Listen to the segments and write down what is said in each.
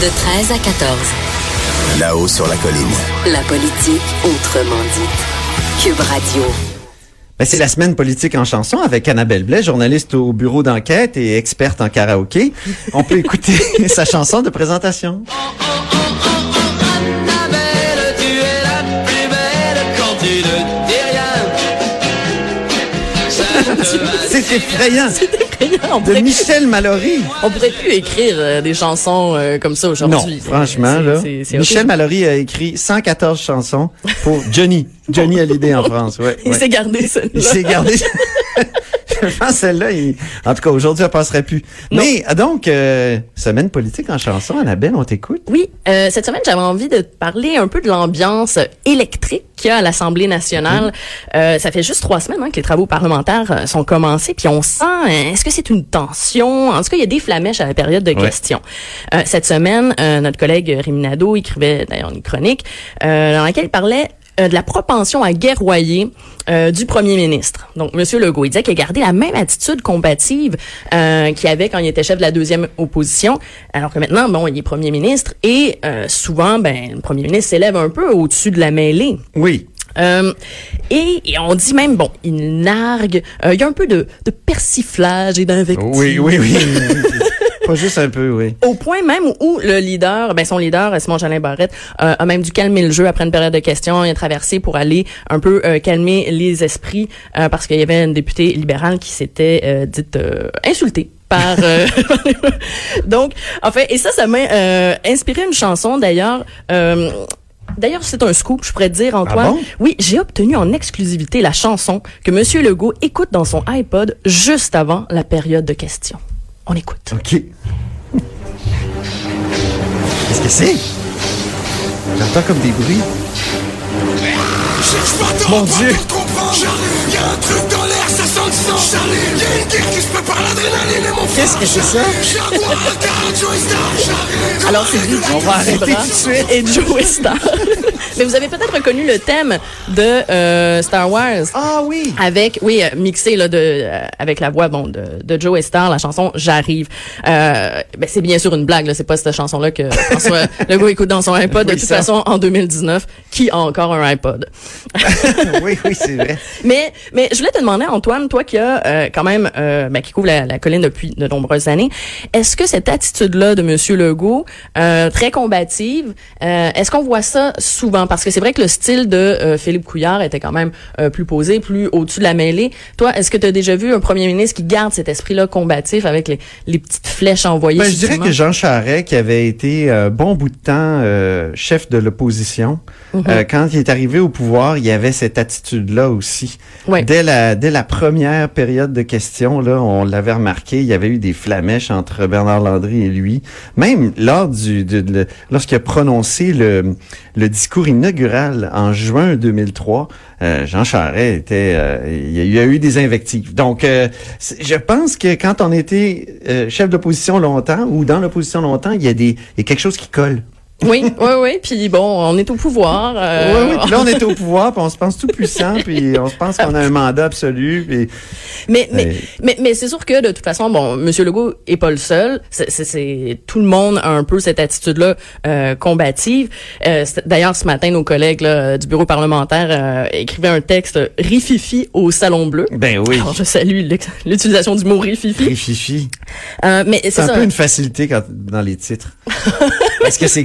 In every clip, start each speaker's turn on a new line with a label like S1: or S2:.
S1: De 13 à 14.
S2: Là-haut sur la colline.
S1: La politique autrement dite. Cube Radio.
S3: Ben, c'est la semaine politique en chanson avec Annabelle Blais, journaliste au bureau d'enquête et experte en karaoké. On peut écouter sa chanson de présentation.
S4: Annabelle, tu es la plus belle quand tu ne dis rien.
S3: C'est effrayant.
S5: On
S3: De
S5: pourrait,
S3: Michel Mallory.
S5: on pourrait plus écrire euh, des chansons euh, comme ça
S3: Non,
S5: aujourd'hui.
S3: franchement,
S5: C'est-
S3: là.
S5: c'est- c'est
S3: Michel
S5: horrible.
S3: Mallory a écrit 114 chansons pour Johnny. Johnny Hallyday en France, ouais.
S5: Il
S3: ouais.
S5: s'est gardé ça.
S3: Il s'est gardé. Je pense que celle-là, il- en tout cas, aujourd'hui, elle passerait plus.
S5: Non.
S3: Mais, ah, donc, euh, semaine politique en chanson, Annabelle, on t'écoute.
S5: Oui, euh, cette semaine, j'avais envie de te parler un peu de l'ambiance électrique qu'il y a à l'Assemblée nationale. Euh, ça fait juste trois semaines hein, que les travaux parlementaires sont commencés, puis on sent, est-ce que c'est une tension? En tout cas, il y a des flamèches à la période de
S3: Ouais.
S5: questions. Cette semaine, notre collègue Rémi Nadeau écrivait d'ailleurs une chronique dans laquelle il parlait de la propension à guerroyer euh, du premier ministre. Donc, Monsieur Legault, il disait qu'il a gardé la même attitude combative euh, qu'il avait quand il était chef de la deuxième opposition, alors que maintenant, bon, il est premier ministre et euh, souvent, ben, le premier ministre s'élève un peu au-dessus de la mêlée.
S3: Oui.
S5: Euh, et, et on dit même, bon, il nargue, euh, il y a un peu de, de persiflage et d'invective.
S3: Oui, oui, oui. Pas juste un peu, oui.
S5: Au point même où le leader, ben son leader, Simon Jolin Barrette, euh, a même dû calmer le jeu après une période de questions. Il a traversé pour aller un peu euh, calmer les esprits euh, parce qu'il y avait une députée libérale qui s'était euh, dite euh, insultée par euh, donc en fait et ça ça m'a euh, inspiré une chanson d'ailleurs euh, D'ailleurs, c'est un scoop, je pourrais te dire, Antoine.
S3: Ah bon?
S5: Oui, j'ai obtenu en exclusivité la chanson que Monsieur Legault écoute dans son iPod juste avant la période de questions. On écoute.
S3: OK. Qu'est-ce que c'est? J'entends comme des bruits.
S2: Mon Dieu! Il y a un truc dans l'air, ça? Sent le sang. Il y a une guerre qui se prépare, l'adrénaline et mon
S3: Qu'est-ce que c'est ça?
S5: Alors, c'est dit
S3: On va arrêter tout de suite.
S5: et Joe Star. Mais vous avez peut-être reconnu le thème de euh, Star Wars.
S3: Ah oui!
S5: Avec, oui, euh, mixé là, de, euh, avec la voix bon, de, de Joe Star, la chanson J'arrive. Euh, ben, c'est bien sûr une blague, là, c'est pas cette chanson-là que François Legault écoute dans son iPod. De toute
S3: ça.
S5: façon, en 2019, qui a encore un iPod?
S3: oui, oui, c'est vrai.
S5: Mais, mais je voulais te demander, Antoine, toi qui as euh, quand même, euh, ben, qui couvre la, la colline depuis de nombreuses années, est-ce que cette attitude-là de Monsieur Legault, euh, très combative, euh, est-ce qu'on voit ça souvent? Parce que c'est vrai que le style de euh, Philippe Couillard était quand même euh, plus posé, plus au-dessus de la mêlée. Toi, est-ce que tu as déjà vu un premier ministre qui garde cet esprit-là combatif avec les, les petites flèches envoyées?
S3: Ben, je dirais que Jean Charest, qui avait été un bon bout de temps euh, chef de l'opposition, euh, quand il est arrivé au pouvoir, il y avait cette attitude-là aussi.
S5: Ouais.
S3: Dès la dès la première période de questions, là, on l'avait remarqué, il y avait eu des flamèches entre Bernard Landry et lui. Même lors du lorsqu'il a prononcé le le discours inaugural en juin 2003, euh, Jean Charest était, euh, il y a- eu des invectives. Donc, euh, je pense que quand on était chef d'opposition longtemps ou dans l'opposition longtemps, il y a des, il y a quelque chose qui colle.
S5: Oui, oui, oui. Puis bon, on est au pouvoir. euh,
S3: oui, oui. Puis là, on est au pouvoir, puis on se pense tout puissant, puis on se pense qu'on a un mandat absolu. Puis...
S5: Mais mais mais, mais c'est sûr que de toute façon, bon, Monsieur Legault est pas le seul. C'est, c'est, c'est- tout le monde a un peu cette attitude-là euh, combative. Euh, d'ailleurs, ce matin, nos collègues là, du bureau parlementaire euh, écrivaient un texte rififi au salon bleu.
S3: Ben oui.
S5: Alors, je salue l'utilisation du mot rififi.
S3: Rififi.
S5: Euh, mais c'est
S3: C'est un
S5: ça.
S3: peu une facilité quand, dans les titres. Parce que c'est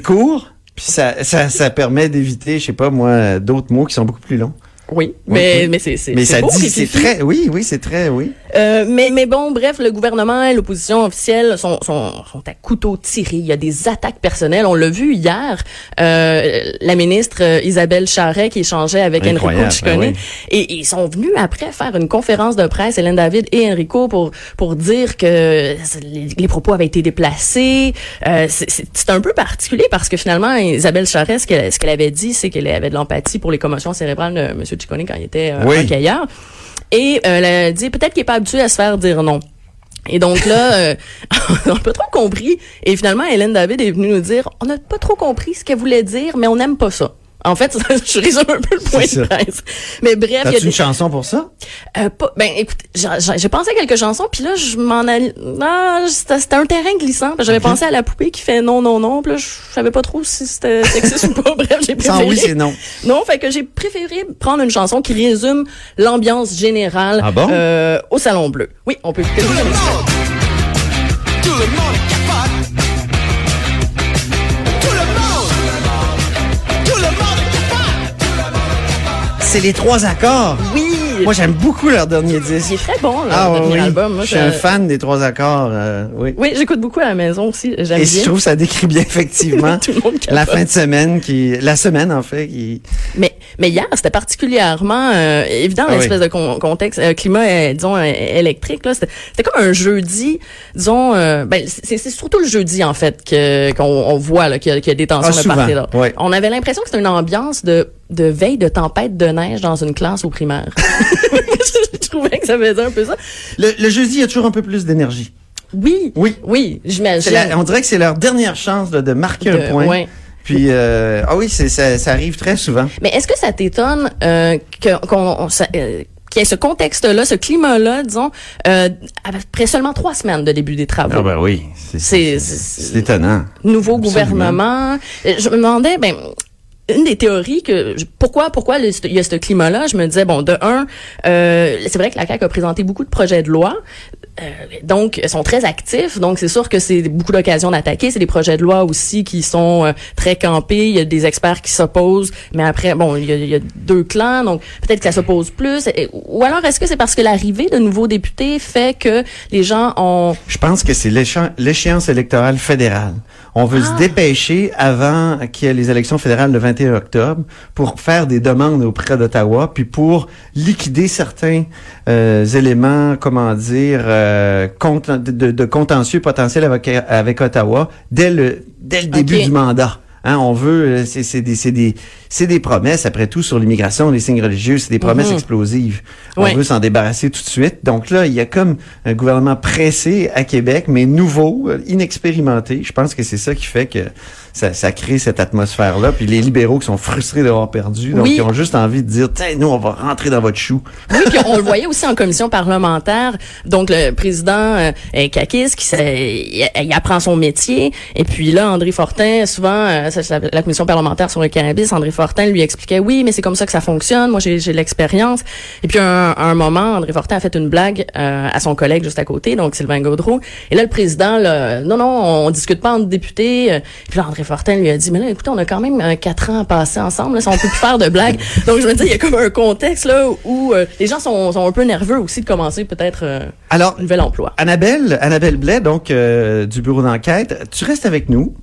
S3: puis ça, ça, ça permet d'éviter, je sais pas moi, d'autres mots qui sont beaucoup plus longs.
S5: Oui,
S3: Oui,
S5: mais,
S3: oui.
S5: mais c'est c'est
S3: Mais ça
S5: beau,
S3: dit, c'est très, oui, oui, c'est très, oui.
S5: Euh, mais, mais bon, bref, le gouvernement et l'opposition officielle sont, sont, sont à couteau tiré. Il y a des attaques personnelles. On l'a vu hier, euh, la ministre euh, Isabelle Charret qui échangeait avec Enrico
S3: Incroyable,
S5: Ciccone.
S3: ben oui.
S5: Et ils sont venus après faire une conférence de presse, Hélène David et Enrico, pour, pour dire que les, les propos avaient été déplacés. Euh, c'est- c'est c'est un peu particulier parce que finalement, Isabelle Charret, ce qu'elle ce qu'elle avait dit, c'est qu'elle avait de l'empathie pour les commotions cérébrales de M. Ciccone quand il était euh,
S3: Oui.
S5: Et euh, elle a dit peut-être qu'il est pas habitué à se faire dire non. Et donc là, euh, on n'a pas trop compris. Et finalement, Hélène David est venue nous dire, on n'a pas trop compris ce qu'elle voulait dire, mais on n'aime pas ça. En fait, je résume un peu le point de presse. Mais bref, il y a des-
S3: une chanson pour ça?
S5: euh, pas- ben écoute, j'ai- j'ai j'ai pensé à quelques chansons, puis là je m'en allais. Ah, c'était c'était un terrain glissant. J'avais pensé à la poupée qui fait non non non, puis là je savais pas trop si c'était sexiste ou pas. Bref, j'ai
S3: Sans
S5: préféré.
S3: oui, c'est non.
S5: Non, fait que j'ai préféré prendre une chanson qui résume l'ambiance générale
S3: Ah bon?
S5: euh, au Salon Bleu. Oui, on peut écouter le.
S2: Tout le monde
S3: C'est les trois accords.
S5: Oui,
S3: Moi, j'aime beaucoup leur dernier
S5: il est
S3: disque.
S5: très bon là,
S3: Ah oui,
S5: dernier
S3: oui.
S5: album. Moi,
S3: je suis un fan des trois accords, euh, oui.
S5: Oui, j'écoute beaucoup à la maison aussi. J'aime
S3: Et
S5: bien.
S3: je trouve que ça décrit bien effectivement
S5: Tout le monde capote.
S3: la fin de semaine qui, la semaine en fait, qui.
S5: Mais, mais hier, c'était particulièrement euh, évident,
S3: Ah
S5: l'espèce de con- contexte, euh, climat, euh, disons, euh, électrique. là C'était c'était comme un jeudi, disons, euh, ben, c'est c'est surtout le jeudi, en fait, que qu'on on voit là, qu'il y, a- qu'il y a des tensions
S3: Ah,
S5: de
S3: souvent,
S5: part et d'autre.
S3: ouais.
S5: On avait l'impression que c'était une ambiance de, de veille de tempête de neige dans une classe au primaire. je trouvais que ça faisait un peu ça.
S3: Le, le jeudi, il y a toujours un peu plus d'énergie.
S5: Oui,
S3: Oui.
S5: oui,
S3: C'est
S5: j'imagine.
S3: on dirait que c'est leur dernière chance là, de marquer
S5: De-
S3: un point.
S5: ouais.
S3: Puis, euh, ah oui, c'est, ça, ça arrive très souvent.
S5: Mais est-ce que ça t'étonne euh, que- qu'on euh, qu'il y ait ce contexte-là, ce climat-là, disons, euh, après seulement trois semaines de début des travaux?
S3: Ah ben oui, c'est, étonnant.
S5: Nouveau
S3: Absolument.
S5: gouvernement. Je me demandais, ben, une des théories que pourquoi pourquoi il y a ce climat-là, je me disais bon de un, euh, c'est vrai que la CAQ a présenté beaucoup de projets de loi, euh, donc ils sont très actifs, donc c'est sûr que c'est beaucoup d'occasions d'attaquer. C'est des projets de loi aussi qui sont euh, très campés. Il y a des experts qui s'opposent, mais après bon il y a, deux clans, donc peut-être que ça s'oppose plus. Et- Ou alors est-ce que c'est parce que l'arrivée de nouveaux députés fait que les gens ont
S3: Je pense que c'est l'échéan- l'échéance électorale fédérale. On veut
S5: Ah.
S3: se dépêcher avant qu'il y ait les élections fédérales le 21 octobre pour faire des demandes auprès d'Ottawa, puis pour liquider certains euh, éléments, comment dire, euh, de, contentieux potentiels avec, avec Ottawa dès le, dès le début du mandat. Hein, on veut, euh, c'est c'est des, c'est des, c'est des promesses, après tout, sur l'immigration, les signes religieux, c'est des promesses
S5: Mhm.
S3: explosives. On veut s'en débarrasser tout de suite. Donc là, il y a comme un gouvernement pressé à Québec, mais nouveau, euh, inexpérimenté. Je pense que c'est ça qui fait que ça, ça crée cette atmosphère-là. Puis les libéraux qui sont frustrés d'avoir perdu, donc
S5: Oui.
S3: ils ont juste envie de dire, tiens, nous, on va rentrer dans votre chou.
S5: Oui, puis on le voyait aussi en commission parlementaire. Donc, le président euh, Kakis, qui il, il apprend son métier. Et puis là, André Fortin, souvent, euh, la commission parlementaire sur le cannabis, André Fortin lui expliquait, oui, mais c'est comme ça que ça fonctionne. Moi, j'ai l'expérience. Et puis, un, à un moment, André Fortin a fait une blague euh, à son collègue juste à côté, donc Sylvain Gaudreau. Et là, le président, là, non, non, on discute pas entre députés. Euh, Puis là, André Fortin lui a dit, mais là, écoutez, on a quand même euh, quatre ans à passer ensemble. Là, si on peut plus faire de blagues. Donc, je me dis, il y a comme un contexte là où euh, les gens sont, sont un peu nerveux aussi de commencer peut-être euh, un nouvel emploi.
S3: Annabelle, Annabelle Blais, donc euh, du bureau d'enquête, tu restes avec nous.